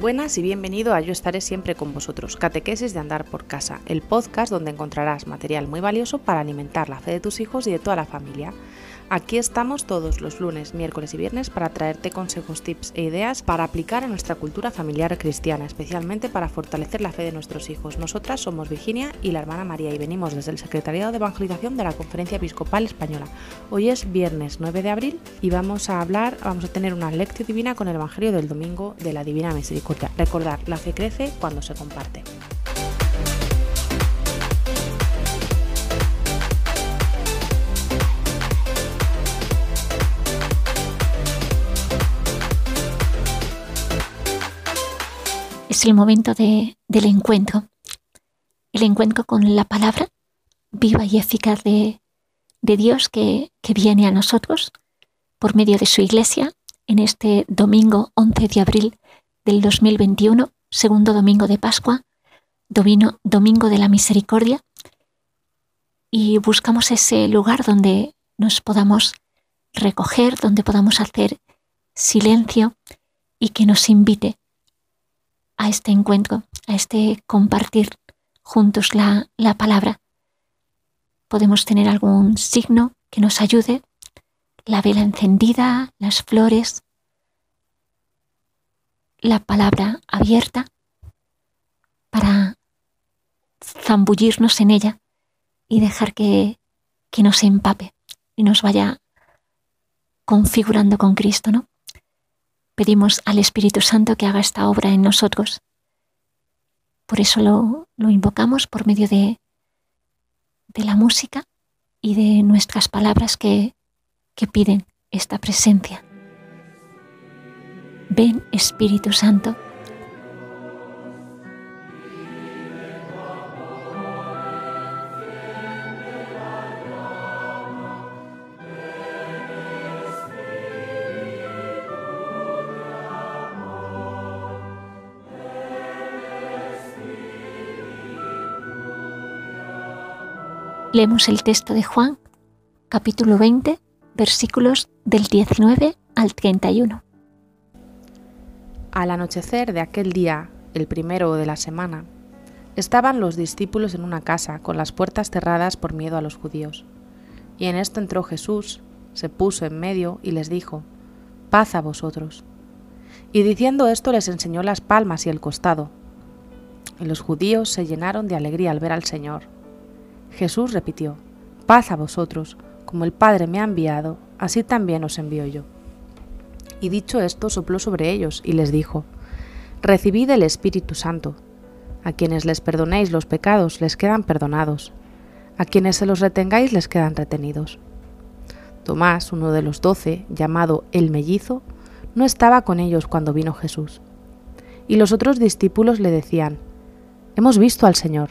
Buenas y bienvenido a Yo estaré siempre con vosotros, Catequesis de Andar por Casa, el podcast donde encontrarás material muy valioso para alimentar la fe de tus hijos y de toda la familia. Aquí estamos todos los lunes, miércoles y viernes para traerte consejos, tips e ideas para aplicar a nuestra cultura familiar cristiana, especialmente para fortalecer la fe de nuestros hijos. Nosotras somos Virginia y la hermana María y venimos desde el Secretariado de Evangelización de la Conferencia Episcopal Española. Hoy es viernes 9 de abril y vamos a hablar, vamos a tener una lección divina con el Evangelio del Domingo de la Divina Misericordia. Recordar, la fe crece cuando se comparte. Es el momento del encuentro. El encuentro con la palabra viva y eficaz de, Dios que, viene a nosotros por medio de su iglesia en este domingo 11 de abril del 2021, segundo domingo de Pascua, domingo de la misericordia, y buscamos ese lugar donde nos podamos recoger, donde podamos hacer silencio y que nos invite a este encuentro, a este compartir juntos la, la palabra. Podemos tener algún signo que nos ayude, la vela encendida, las flores, la palabra abierta para zambullirnos en ella y dejar que, que nos empape y nos vaya configurando con Cristo, ¿no? Pedimos al Espíritu Santo que haga esta obra en nosotros. Por eso lo, invocamos por medio de, de, la música y de nuestras palabras que, que piden esta presencia. Ven Espíritu Santo. Leemos el texto de Juan, capítulo 20, versículos del 19 al 31. Al anochecer de aquel día, el primero de la semana, estaban los discípulos en una casa con las puertas cerradas por miedo a los judíos. Y en esto entró Jesús, se puso en medio y les dijo, Paz a vosotros. Y diciendo esto les enseñó las palmas y el costado. Y los judíos se llenaron de alegría al ver al Señor. Jesús repitió, Paz a vosotros, como el Padre me ha enviado, así también os envío yo. Y dicho esto, sopló sobre ellos y les dijo, Recibid el Espíritu Santo. A quienes les perdonéis los pecados les quedan perdonados, a quienes se los retengáis les quedan retenidos. Tomás, uno de los doce, llamado el mellizo, no estaba con ellos cuando vino Jesús. Y los otros discípulos le decían, Hemos visto al Señor.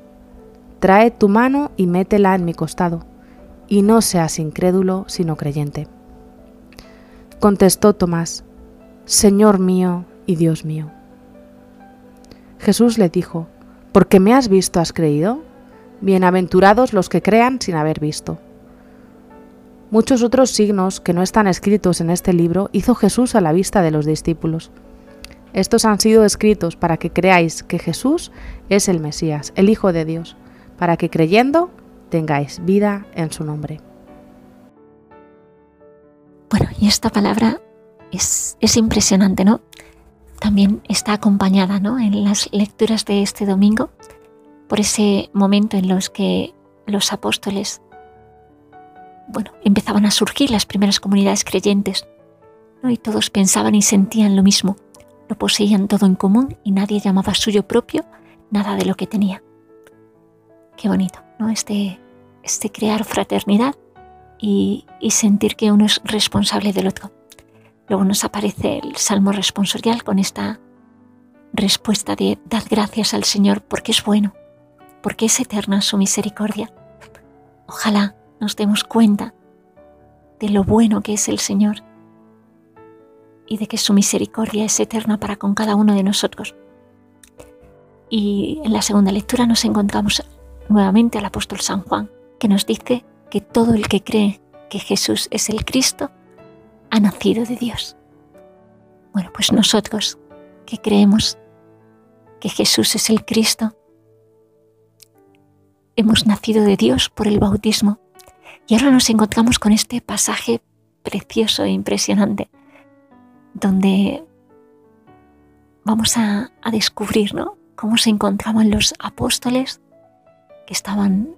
Trae tu mano y métela en mi costado, y no seas incrédulo, sino creyente. Contestó Tomás, Señor mío y Dios mío. Jesús le dijo, Porque me has visto has creído? Bienaventurados los que crean sin haber visto. Muchos otros signos que no están escritos en este libro hizo Jesús a la vista de los discípulos. Estos han sido escritos para que creáis que Jesús es el Mesías, el Hijo de Dios para que creyendo tengáis vida en su nombre. Bueno, y esta palabra es, impresionante, ¿no? También está acompañada, ¿no? En las lecturas de este domingo por ese momento en los que los apóstoles, bueno, empezaban a surgir las primeras comunidades creyentes, ¿no? Y todos pensaban y sentían lo mismo, lo poseían todo en común y nadie llamaba suyo propio nada de lo que tenía. Qué bonito, ¿no? Este, este crear fraternidad y, sentir que uno es responsable del otro. Luego nos aparece el Salmo responsorial con esta respuesta de dar gracias al Señor porque es bueno, porque es eterna su misericordia. Ojalá nos demos cuenta de lo bueno que es el Señor y de que su misericordia es eterna para con cada uno de nosotros. Y en la segunda lectura nos encontramos nuevamente al apóstol San Juan, que nos dice que todo el que cree que Jesús es el Cristo ha nacido de Dios. Bueno, pues nosotros que creemos que Jesús es el Cristo, hemos nacido de Dios por el bautismo. Y ahora nos encontramos con este pasaje precioso e impresionante, donde vamos a, descubrir cómo se encontraban los apóstoles estaban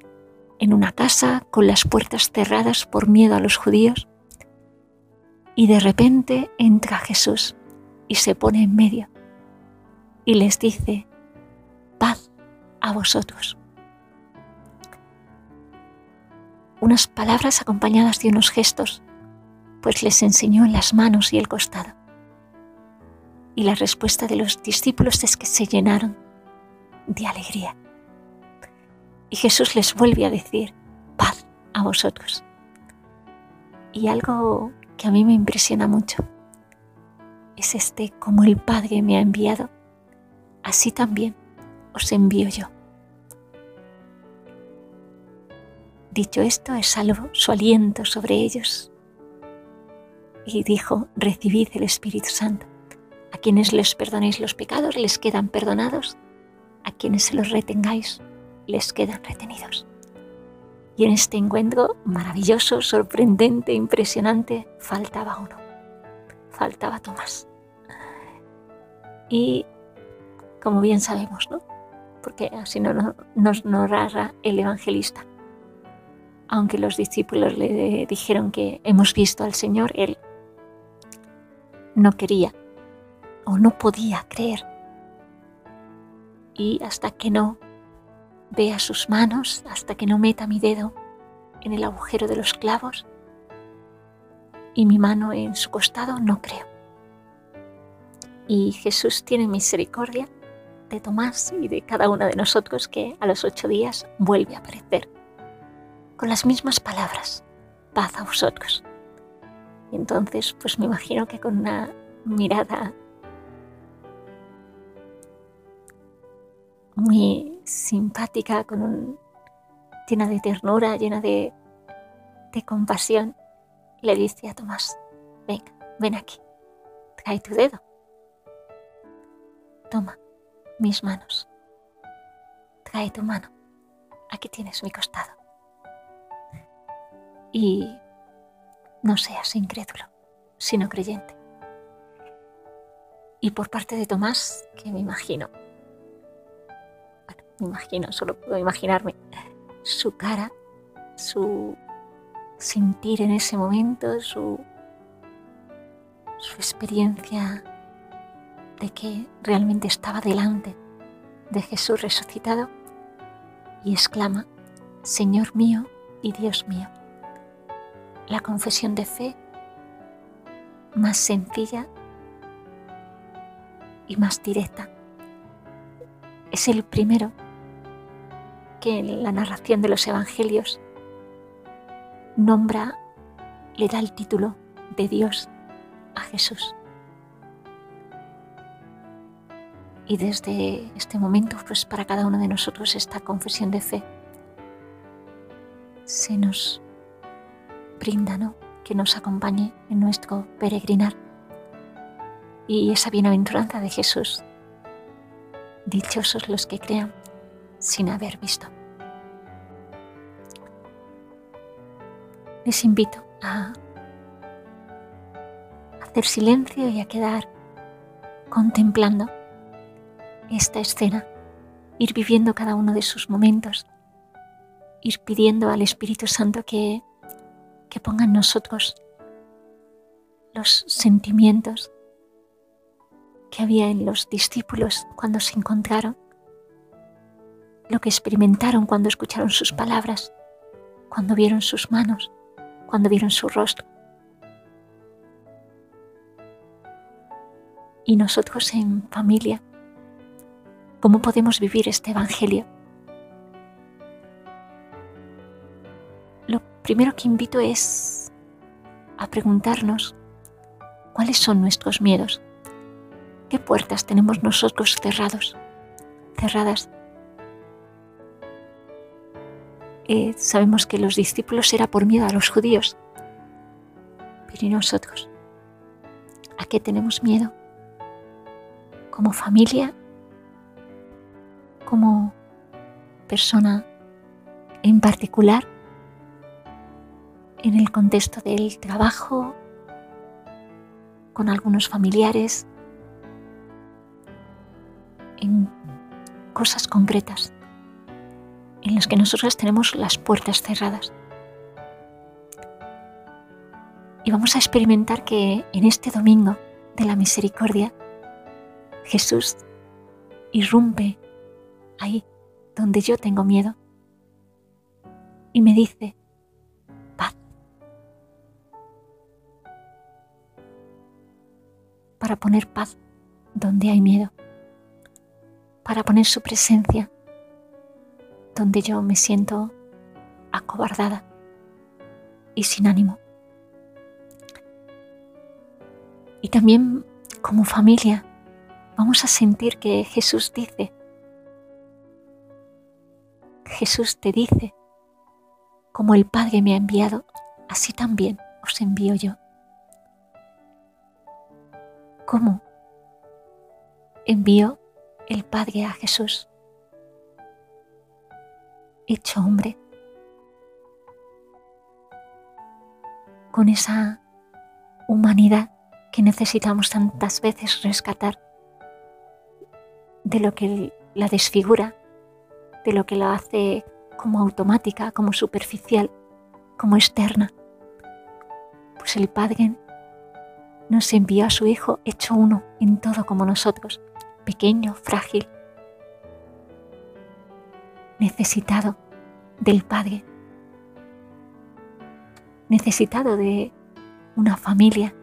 en una casa con las puertas cerradas por miedo a los judíos. Y de repente entra Jesús y se pone en medio y les dice, paz a vosotros. Unas palabras acompañadas de unos gestos, pues les enseñó en las manos y el costado. Y la respuesta de los discípulos es que se llenaron de alegría. Y Jesús les vuelve a decir, paz a vosotros. Y algo que a mí me impresiona mucho es este, como el Padre me ha enviado, así también os envío yo. Dicho esto, exhaló su aliento sobre ellos y dijo, recibid el Espíritu Santo. A quienes les perdonéis los pecados les quedan perdonados, a quienes se los retengáis les quedan retenidos. Y en este encuentro maravilloso, sorprendente, impresionante, faltaba uno. Faltaba Tomás. Y como bien sabemos, ¿no? Porque así no, nos narra el evangelista. Aunque los discípulos le dijeron que hemos visto al Señor, él no quería o no podía creer. Y hasta que no vea sus manos, hasta que no meta mi dedo en el agujero de los clavos y mi mano en su costado, no creo. Y Jesús tiene misericordia de Tomás y de cada uno de nosotros que a los ocho días vuelve a aparecer con las mismas palabras, paz a vosotros. Y entonces, pues me imagino que con una mirada muy simpática, con un, llena de ternura, llena de, de compasión, le dice a Tomás, venga, ven aquí, trae tu dedo Toma mis manos. Trae tu mano. Aquí tienes mi costado. Y no seas incrédulo, sino creyente. Y por parte de Tomás, que me imagino, imagino, solo puedo imaginarme su cara, su sentir en ese momento, su, su experiencia de que realmente estaba delante de Jesús resucitado y exclama, Señor mío y Dios mío. La confesión de fe más sencilla y más directa. Es el primero que en la narración de los evangelios nombra, le da el título de Dios a Jesús. Y desde este momento, pues para cada uno de nosotros esta confesión de fe se nos brinda, ¿no? Que nos acompañe en nuestro peregrinar. Y esa bienaventuranza de Jesús, dichosos los que crean sin haber visto. Les invito a hacer silencio y a quedar contemplando esta escena, ir viviendo cada uno de sus momentos, ir pidiendo al Espíritu Santo que, que ponga en nosotros los sentimientos que había en los discípulos cuando se encontraron, lo que experimentaron cuando escucharon sus palabras, cuando vieron sus manos, cuando vieron su rostro. Y nosotros en familia, ¿Cómo podemos vivir este Evangelio? Lo primero que invito es a preguntarnos cuáles son nuestros miedos, qué puertas tenemos nosotros cerrados, cerradas. Eh, sabemos que los discípulos era por miedo a los judíos, pero ¿y nosotros? ¿A qué tenemos miedo? Como familia como persona en particular en el contexto del trabajo, con algunos familiares, en cosas concretas en las que nosotros tenemos las puertas cerradas. Y vamos a experimentar que en este domingo de la misericordia Jesús irrumpe ahí donde yo tengo miedo. Y me dice, paz. Para poner paz donde hay miedo. Para poner su presencia donde yo me siento acobardada y sin ánimo. Y también como familia vamos a sentir que Jesús dice, Jesús te dice, como el Padre me ha enviado, así también os envío yo. ¿Cómo envió el Padre a Jesús? Hecho hombre, con esa humanidad que necesitamos tantas veces rescatar de lo que la desfigura de lo que la hace como automática, como superficial, como externa. Pues el Padre nos envió a su Hijo hecho uno en todo como nosotros, pequeño, frágil, necesitado del Padre, necesitado de una familia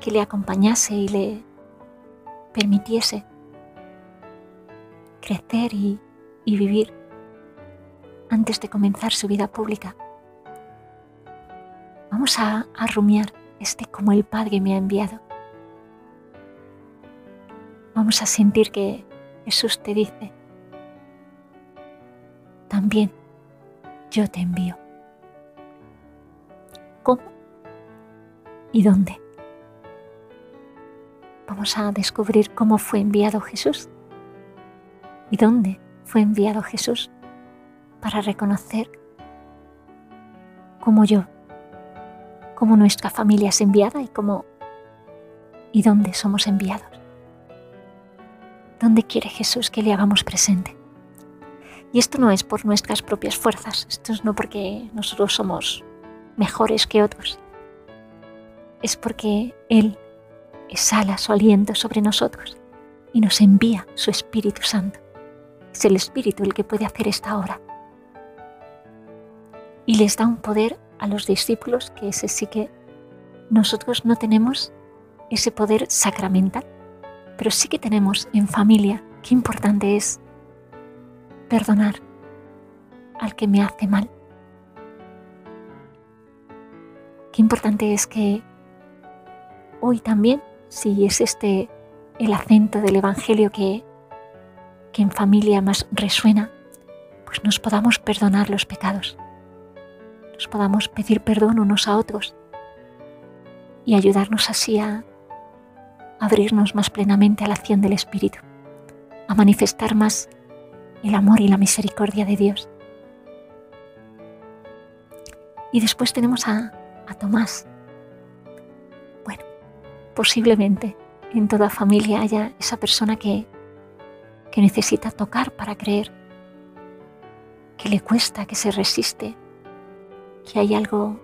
que le acompañase y le permitiese crecer y, vivir antes de comenzar su vida pública. Vamos a, a rumiar este como el Padre me ha enviado. Vamos a sentir que Jesús te dice, también yo te envío. ¿Cómo? ¿Y dónde? Vamos a descubrir cómo fue enviado Jesús y dónde fue enviado Jesús para reconocer cómo yo, cómo nuestra familia es enviada y cómo y dónde somos enviados. ¿Dónde quiere Jesús que le hagamos presente? Y esto no es por nuestras propias fuerzas, esto es no porque nosotros somos mejores que otros, es porque Él exhala su aliento sobre nosotros y nos envía su Espíritu Santo. Es el Espíritu el que puede hacer esta obra. Y les da un poder a los discípulos que ese sí que nosotros no tenemos ese poder sacramental, pero sí que tenemos en familia. Qué importante es perdonar al que me hace mal. Qué importante es que hoy también, si es este el acento del Evangelio que que en familia más resuena, pues nos podamos perdonar los pecados, nos podamos pedir perdón unos a otros y ayudarnos así a abrirnos más plenamente a la acción del Espíritu, a manifestar más el amor y la misericordia de Dios. Y después tenemos a, a Tomás. Bueno, posiblemente en toda familia haya esa persona que que necesita tocar para creer, que le cuesta, que se resiste, que hay algo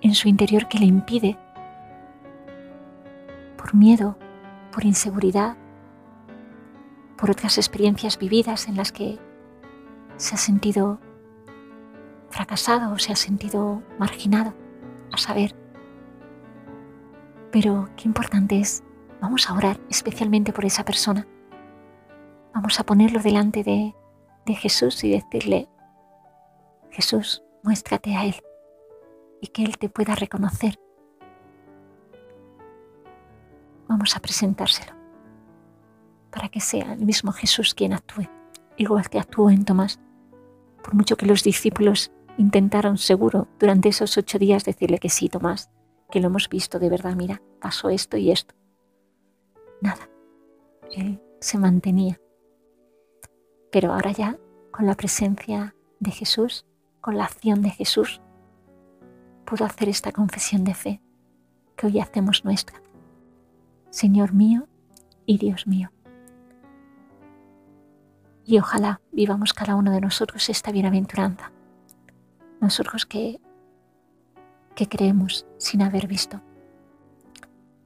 en su interior que le impide, por miedo, por inseguridad, por otras experiencias vividas en las que se ha sentido fracasado o se ha sentido marginado, a saber. Pero qué importante es Vamos a orar especialmente por esa persona. Vamos a ponerlo delante de, de Jesús y decirle, Jesús, muéstrate a Él y que Él te pueda reconocer. Vamos a presentárselo que sea el mismo Jesús quien actúe, igual que actuó en Tomás. Por mucho que los discípulos intentaron seguro durante esos ocho días decirle que sí, Tomás, que lo hemos visto de verdad, mira, pasó esto y esto. Nada, él se mantenía. Pero ahora ya, con la presencia de Jesús, con la acción de Jesús, pudo hacer esta confesión de fe que hoy hacemos nuestra. Señor mío y Dios mío. Y ojalá vivamos cada uno de nosotros esta bienaventuranza. Nosotros que, que creemos sin haber visto.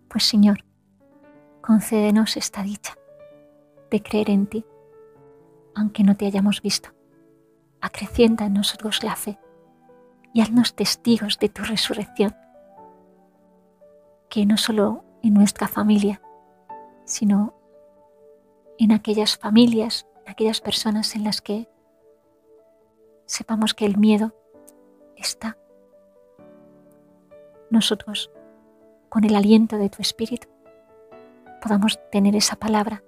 Pues Señor, concédenos esta dicha de creer en ti, aunque no te hayamos visto. Acrecienta en nosotros la fe y haznos testigos de tu resurrección, que no solo en nuestra familia, sino en aquellas familias, aquellas personas en las que sepamos que el miedo está. Nosotros, con el aliento de tu Espíritu, podamos tener esa palabra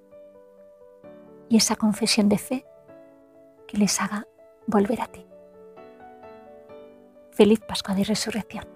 y esa confesión de fe que les haga volver a ti. Feliz Pascua de Resurrección.